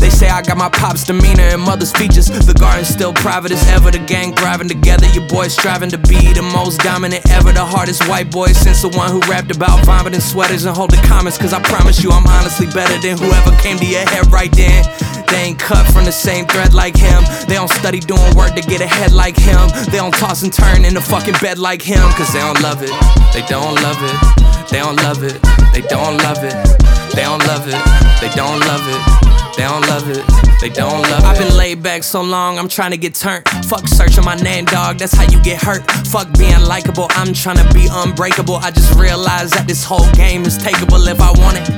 They say I got my pop's demeanor and mother's features. The garden's still private as ever. The gang thriving together. Your boys striving to be the most dominant ever. The hardest white boy since the one who rapped about vomiting sweaters and holding comments. Cause I promise you, I'm honestly better than whoever came to your head right then. They ain't cut from the same thread like him. They don't study doing work to get ahead like him. They don't toss and turn in the fucking bed like him. Cause they don't love it. They don't love it. They don't love it. They don't love it. They don't love it. They don't love it. They don't love it, they don't love. I've been laid back so long, I'm trying to get turned. Fuck searching my name, dog, that's how you get hurt. Fuck being likable, I'm trying to be unbreakable. I just realized that this whole game is takeable if I want it.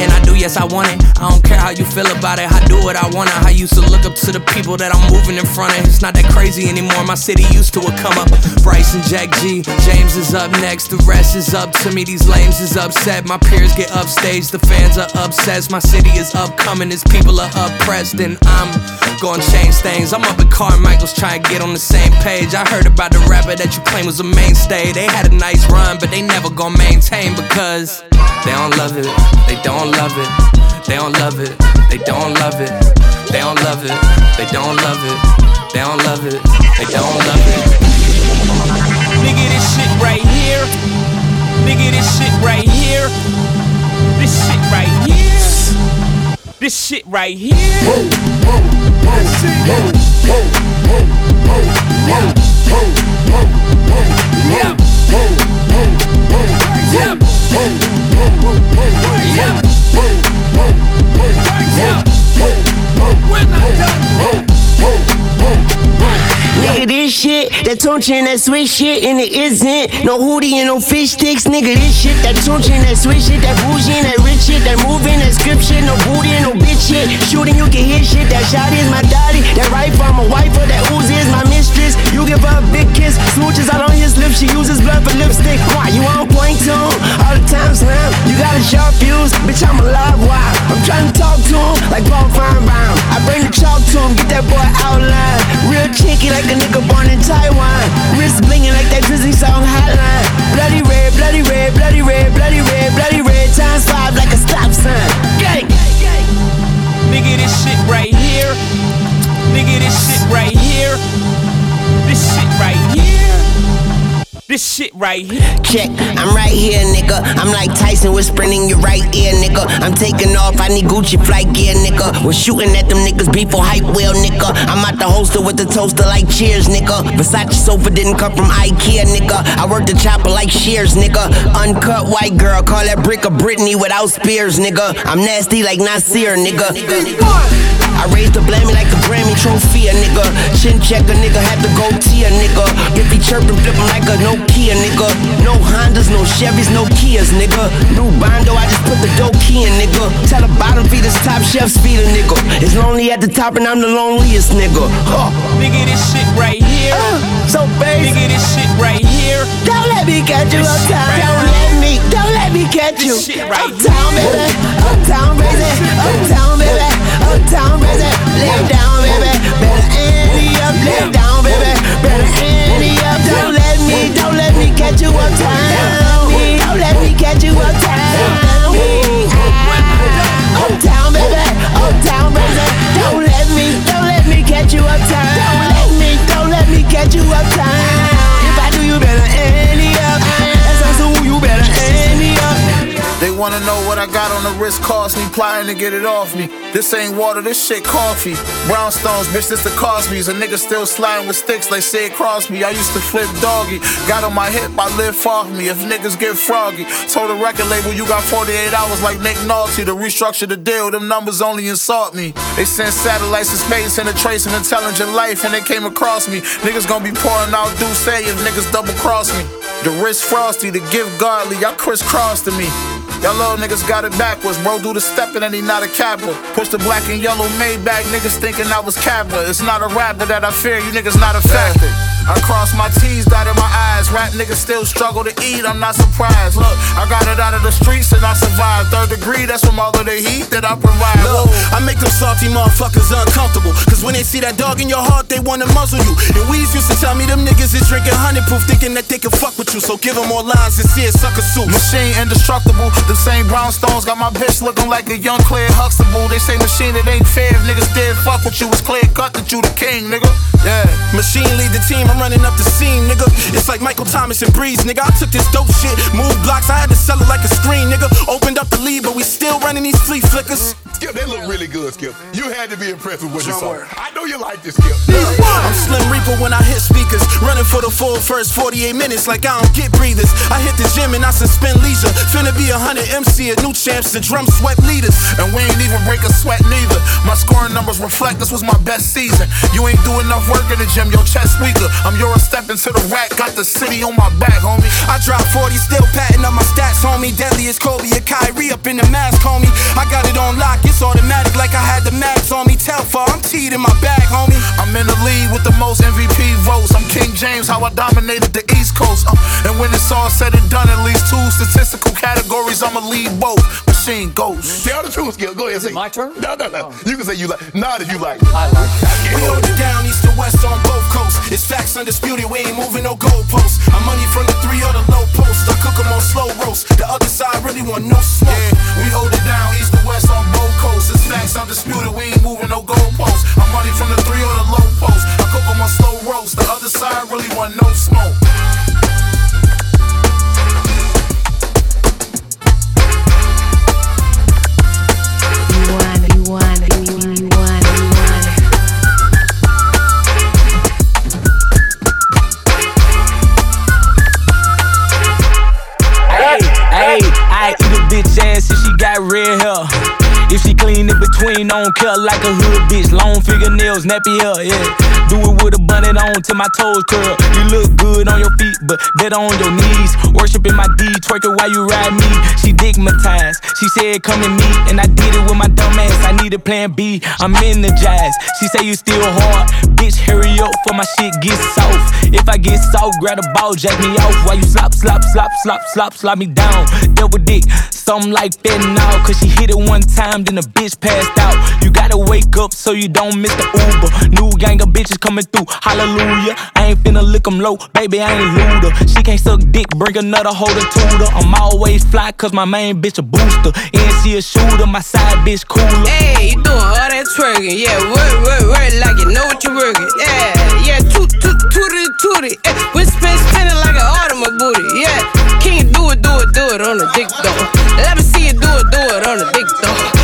And I do, yes, I want it. I don't care how you feel about it, I do what I want. I used to look up to the people that I'm moving in front of. It's not that crazy anymore, my city used to a come up. Bryce and Jack G, James is up next, the rest is up to me. These lames is upset, my peers get upstage, the fans are obsessed. My city is upcoming, it's people are oppressed, and I'm gonna change things. I'm up at Carmichael's trying to get on the same page. I heard about the rapper that you claim was a mainstay. They had a nice run, but they never gonna maintain because they don't love it. They don't love it. They don't love it. They don't love it. They don't love it. They don't love it. They don't love it. They don't love it. Nigga, this shit right here. Nigga, this shit right here. This shit right. This shit right here. When shit, that sweet shit, and it isn't no hoodie and no fish sticks. Nigga, this shit, that Tunechi that sweet shit, that bougie and that rich shit, that moving, that script shit, no booty and no bitch shit. Shooting, you can hit shit. That shot is my daddy, that rifle, I'm a wifer, that Uzi is my mistress. You give her a big kiss, smooches out on his lips, she uses blood for lipstick. Why you on point him? All the time slam, you got a sharp fuse, bitch, I'm alive, why? I'm trying to talk to him like Paul Finebaum. I bring the chalk to him, get that boy outline. Real cheeky like a nigga born in Taiwan. Wrist blinging like that Drizzy song hotline. Bloody red, bloody red, bloody red, bloody red, bloody red. Times five like a stop sign. Gang. Nigga, this shit right here. Nigga, this shit right here. This shit right here. This shit right here. Check, I'm right here, nigga. I'm like Tyson whispering in your right ear, nigga. I'm taking off, I need Gucci flight gear, nigga. We're shooting at them niggas before hype wheel, nigga. I'm at the holster with the toaster like cheers, nigga. Versace sofa didn't come from Ikea, nigga. I work the chopper like shears, nigga. Uncut white girl, call that brick a Britney without spears, nigga. I'm nasty like Nasir, nigga. I raised the blammy like a Grammy trophy, a nigga. Chin check a nigga, had to go T a nigga. If he chirping, flip him like a no Kia, nigga. No Hondas, no Chevys, no Kias, nigga. New Bondo, I just put the dope key in, nigga. Tell the bottom feeders, top chefs feed a nigga. It's lonely at the top and I'm the loneliest, nigga. Huh. Nigga, this shit right here. Uh, so baby. Nigga, this shit right here. Don't let me catch you uptown. Right don't let me, don't let me catch you. This shit right uptown, here. baby. Uptown, baby. Uptown, baby. Uptown, baby. Lay down, baby. Better end up, lay down, baby. Better end up. Don't let me, don't let me catch you uptown. Don't let me catch you uptown. Uptown, baby, uptown, baby. Don't let me, don't let me catch you uptown. Don't let me, don't let me catch you uptown. Wanna know what I got on the wrist cost me, plotting to get it off me. This ain't water, this shit coffee. Brownstones, bitch, this the Cosby's. A nigga still sliding with sticks like Sid Crosby. I used to flip doggy. Got on my hip, I live off me. If niggas get froggy, told the record label you got 48 hours like Nick Nolte to restructure the deal. Them numbers only insult me. They sent satellites to space and a trace of intelligent life, and they came across me. Niggas gonna be pouring out do say if niggas double cross me. The wrist frosty, the gift godly, y'all crisscross to me. Y'all little niggas got it backwards. Bro, do the stepping and he not a capper. Push the black and yellow Maybach, niggas thinking I was capper. It's not a rapper that I fear, you niggas not a factor. I cross my T's, dotted my eyes. Rap niggas still struggle to eat, I'm not surprised. Look, I got it out of the streets and I survived. Third degree, that's from all of the heat that I provide. Look, I make them salty motherfuckers uncomfortable. Cause when they see that dog in your heart, they wanna muzzle you. And Weez used to tell me them niggas is drinking honey proof, thinking that they can fuck with you. So give them more lines and see it sucker suit. Machine indestructible. The same brownstones got my bitch looking like a young Claire Huxtable. They say machine, it ain't fair. If niggas did fuck with you, it's clear cut that you the king, nigga. Yeah. Machine lead the team, I'm running up the scene, nigga. It's like Michael Thomas and Brees, nigga. I took this dope shit, moved blocks, I had to sell it like a screen, nigga. Opened up the lead, but we still running these flea flickers. Skip, they look really good, Skip. You had to be impressed with what you saw. I know you like this, Skip. I'm Slim Reaper when I hit speakers. Running for the full first 48 minutes like I don't get breathers. I hit the gym and I suspend leisure. Finna be a 100 MC, a new champs, the drum sweat leaders. And we ain't even break a sweat neither. My scoring numbers reflect this was my best season. You ain't do enough work in the gym, your chest weaker. I'm your step into the rack, got the city on my back, homie. I drop 40, still patting up my stats, homie. Deadly as Kobe and Kyrie up in the mask, homie. I got it on lock, it's automatic like I had the max on me. Tell far, I'm teed in my bag, homie. I'm in the lead with the most MVP votes. I'm King James, how I dominated the East Coast. Uh, and when it's all said and done, at least two statistical categories, I'ma lead both. Machine Ghost. Tell the truth, Skip. Go ahead, say. My turn? No, no, no. You can say you like. Not if you like. I like that. We hold it down east to west on both coasts. It's facts undisputed, we ain't moving no goalposts. I'm money from the three or the low post. I cook 'em on slow roast. The other side really want no smoke. Yeah, we hold it down east to west on both coasts. It's undisputed, we ain't moving no goalposts. I'm money from the three or the low post. I cook on slow roast. The other side really want no smoke. Between, don't care like a hood bitch. Long fingernails, nappy hair, yeah. Do it with a bunnet on till my toes curl. You look good on your feet, but better on your knees. Worshiping my D, twerking while you ride me. She digmatized. She said, come and meet, and I did it with my dumb ass. I need a plan B. I'm jazz. She say you still hard. Bitch, hurry up for my shit gets soft. If I get soft, grab a ball, jack me off. While you slop, slop, slop, slop, slop, slop me down. Double dick, something like that now. Cause she hit it one time, then the bitch passed out. You gotta wake up so you don't miss the Uber. New gang of bitches coming through, hallelujah. I ain't finna lick 'em low, baby, I ain't looter. She can't suck dick, bring another holder to her. I'm always fly, cause my main bitch a booster. And she a shooter, my side bitch cooler. Hey, you doing all that twerking? Yeah, work, work, work like you know what you're working. Yeah, yeah, toot, toot, tooty. Eh, we spin spinning like an automobile booty. Yeah, can you do it, do it, do it on the dick though? Let me see you do it, do it on the dick though.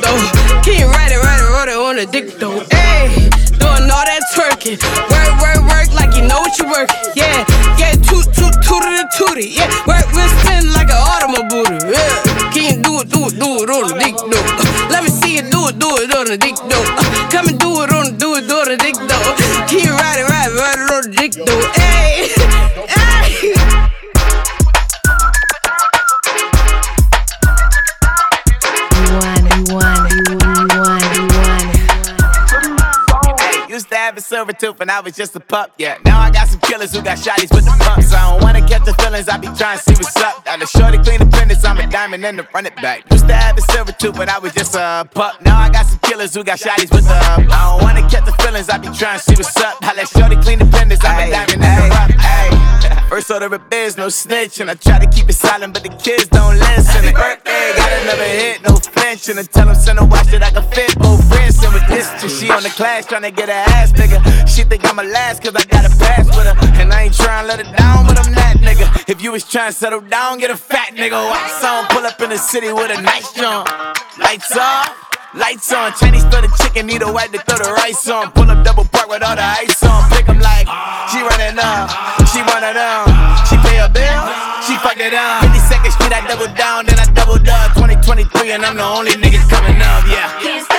Though. You ride it, ride it, ride it on the dick though? Hey, doing all that twerking. Work, work, work like you know what you're working. Yeah, yeah, toot, toot, tooty, tooty. Yeah, work, we spin like an automobile. Yeah, can you do it, do it, do it on the dick though? Uh, let me see you do it, do it on the dick though. Uh, come and do it on, do it, do it on the dick though. Can you ride it, ride it, ride it on the dick though? Silver tooth and I was just a pup, yeah. Now I got some killers who got shotties with the pumps. I don't wanna catch the feelings, I be trying to see what's up. Now the shorty clean the pendants, I'm a diamond and the run it back. Used to have a silver tooth, but I was just a pup. Now I got some killers who got shotties with the I don't wanna catch the feelings, I be trying to see what's up. How that shorty clean the pendants, I'm a diamond and the rough. Ay. First order of biz, no snitch, and I try to keep it silent, but the kids don't listen. Birthday, got another hit, no flinch. attention and tell them send a watch that I can fit. Both friends send with distance. She on the class trying to get her ass nigga. She think I'm a last cause I got a pass with her. And I ain't trying to let her down, but I'm that nigga. If you was trying to settle down, get a fat nigga. Wax on, pull up in the city with a nice jump. Lights off. Lights on, Chinese throw the chicken, need a wipe to throw the rice on. Pull up double park with all the ice on. Pick 'em like, 52nd I double down, then I double up. 2023, and I'm the only nigga coming up, yeah.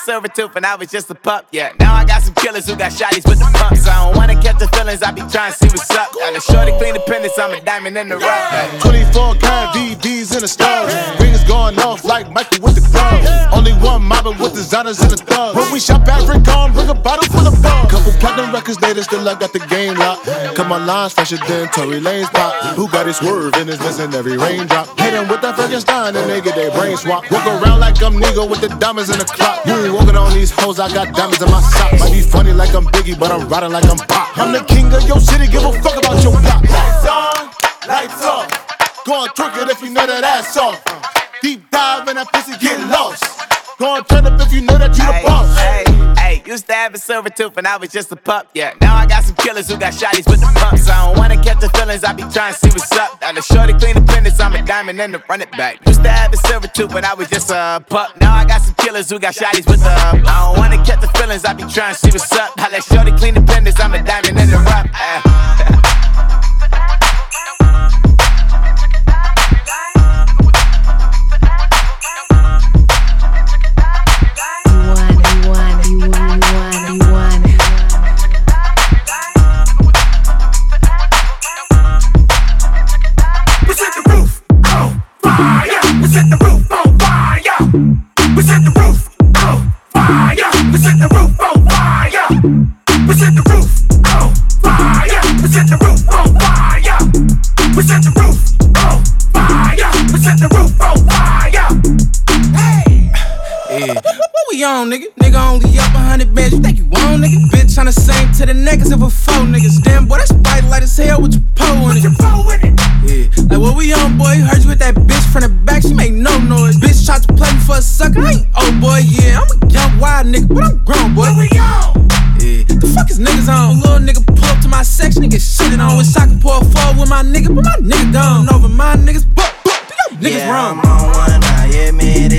Used to silver tooth and I was just a pup, yeah. Now I got some killers who got shotties with the pumps. I don't wanna catch the feelings, I be trying to see what's up. Got a shorty clean the pendants, I'm a diamond in the rough. Hey. 24 karat VVs in the stars. Rings going off like Michael with the clubs. Only one mobbing with designers in the thugs. When we shop at Rick on, bring a bottle full of bug. Couple platinum records later, still I got the game locked. Cut my lines fresher than Tory Lane's pop. Who got his swerve and is missing every raindrop? Hit him with that Frankenstein and they get their brain swap. Walk around like I'm Nego with the diamonds in the clock. You walking on these hoes, I got diamonds in my socks. Might be funny like I'm Biggie, but I'm riding like I'm Pop. I'm the king of your city, give a fuck about your block. Lights on, lights off. Go and twerk it if you know that ass off. Deep dive in that pussy, get lost. Go and turn up if you know that you the boss. hey, hey, used to have a silver tooth and I was just a pup, yeah. Now I got some killers who got shotties with the pumps. I don't wanna catch the feelings, I be trying to see what's up. Now the shorty clean the pendants, I'm a diamond and the run it back. Used to have a silver tooth but I was just a pup. Now I got some killers who got shotties with the I don't wanna catch the feelings, I be trying to see what's up. Now let shorty clean the pendants, I'm a diamond in the rough. I'm grown, boy. What we on? Yeah. The fuck is niggas on? Little nigga pull up to my section and get shitted on. Wish I could a four with my nigga, but my nigga gone. Over my niggas, but, but, niggas yeah, wrong. I'm on one, I admit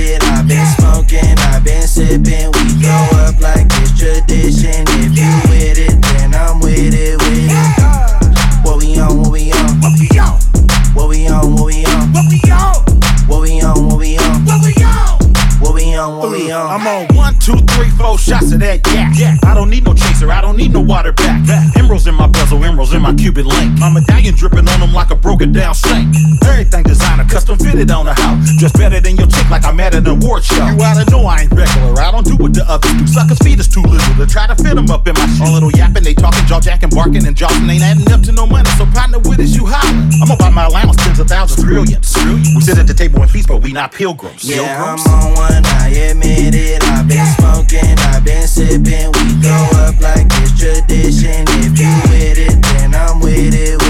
emeralds in my Cuban link. My medallion dripping on them like a broken down sink. Everything designer, custom fitted on the house. Just better than your chick, like I'm at an award show. You oughta know I ain't regular, I don't do what the others do. Suckers' feet is too little to try to fit them up in my shit. All little yapping, they talking, jaw jacking, barking, and jawing ain't adding up to no money. So partner with us, you hollering. I'm gonna buy my allowance, tens of thousands, trillions. We sit at the table and feast, but we not pilgrims. Yeah, I'm Pilgrims? on one, I admit it. I've been smoking, I've been sipping. We go up like it's tradition. If you with it, then I'm with it, with it.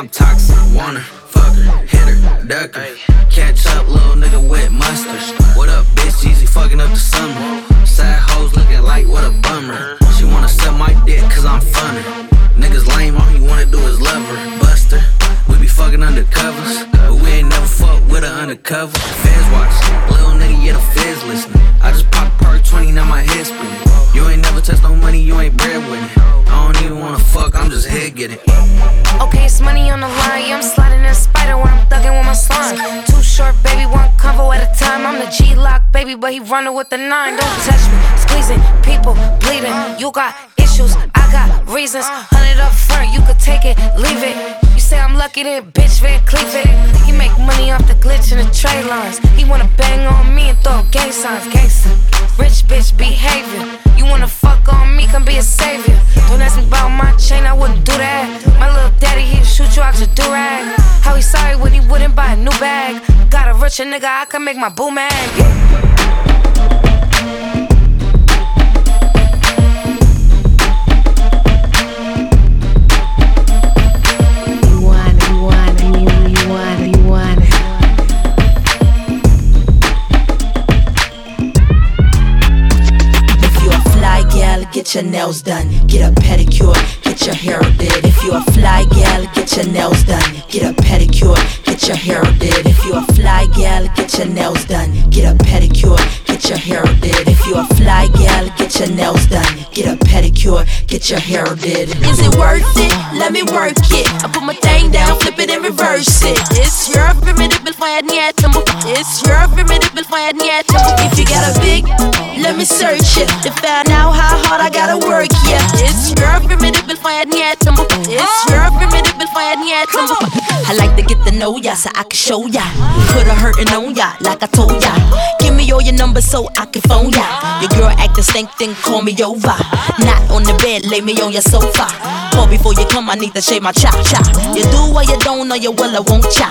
I'm toxic. Wanna fuck her, hit her, duck her. Catch up, little nigga with mustard. What up, bitch? Easy fucking up the summer. Sad hoes looking like what a bummer. She wanna suck my dick cause I'm funner. Niggas lame, all he wanna do is love her. Buster, we be fucking undercovers. But we ain't never fuck with her undercover. Feds watch, little nigga, yeah, the feds listening. I just popped perk 20, now my head spinning. You ain't never wanna no money, you ain't bread with it. I don't even wanna fuck, I'm just head getting. Okay, it's money on the line. Yeah, I'm sliding in a spider when I'm thugging with my slime. Too short, baby, one convo at a time. I'm the G lock, baby, but he running with the nine. Don't touch me, squeezing, people bleeding. You got issues, I got reasons. Hundred up front, you could take it, leave it. Say I'm lucky, then bitch, Van Cleef. He make money off the glitch in the tray lines. He wanna bang on me and throw gang signs, gangsta. Rich bitch behavior. You wanna fuck on me, come be a savior. Don't ask me about my chain, I wouldn't do that. My little daddy, he'd shoot you out your durag. How he sorry when he wouldn't buy a new bag. Got a richer nigga, I can make my boo mad. Get your nails done. Get a pedicure, get your hair did. If you a fly gal, get your nails done. Get a pedicure, get your hair did. If you a fly gal, get your nails done. Get a pedicure, get your hair did. If you a fly gal, get your nails done. Get a pedicure, get your hair did. Is it worth it? Let me work it. I put my thing down, flip it and reverse it. It's your formidable fire near. It's your formidable fire near. If you got a big, let me search it to find out how hard I gotta work. Yeah, it's your formidable fire near. It's your formidable fire near. I like to get to know ya so I can show ya. Put a hurtin' on ya like I told ya. Give me all your numbers so I can phone ya. Your girl acting stink, then call me over. Not on the bed, lay me on your sofa. Call before you come, I need to shave my chop chop. You do what you don't know, you will, I won't cha.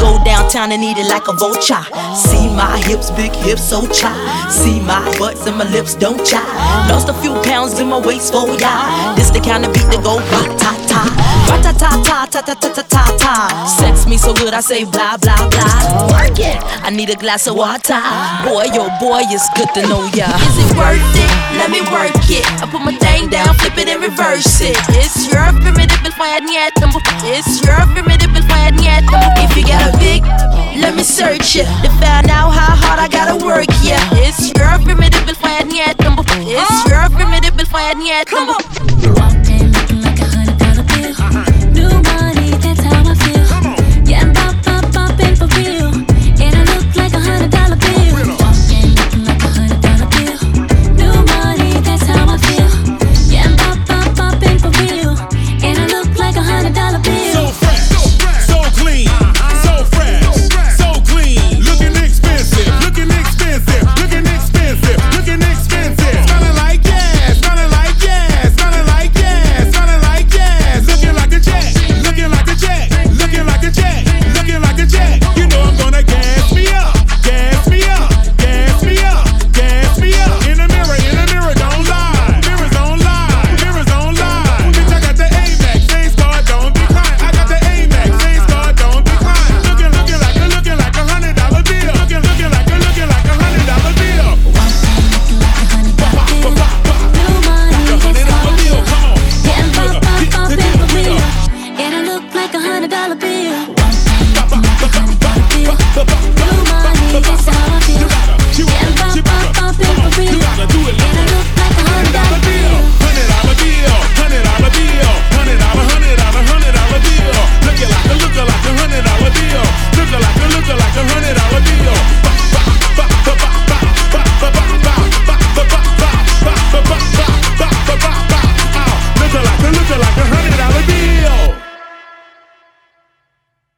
Go downtown and eat it like a vulture. See my hips, big hips, so cha. See my butts and my lips, don't cha. Lost a few pounds in my waist, oh for ya. This the kind of beat that go ba ta ta. Ta ta ta ta ta ta ta ta ta. Sex me so good, I say blah blah blah. Work it. I need a glass of water. Boy, yo, boy, it's good to know ya. Is it worth it? Let me work it. I put my thing down, flip it and reverse it. It's your formidable fire near temple. It's your formidable fire near temple. If you got a big, let me search it to find out how hard I gotta work. Yeah, it's your formidable fire near temple. It's your formidable fire near temple.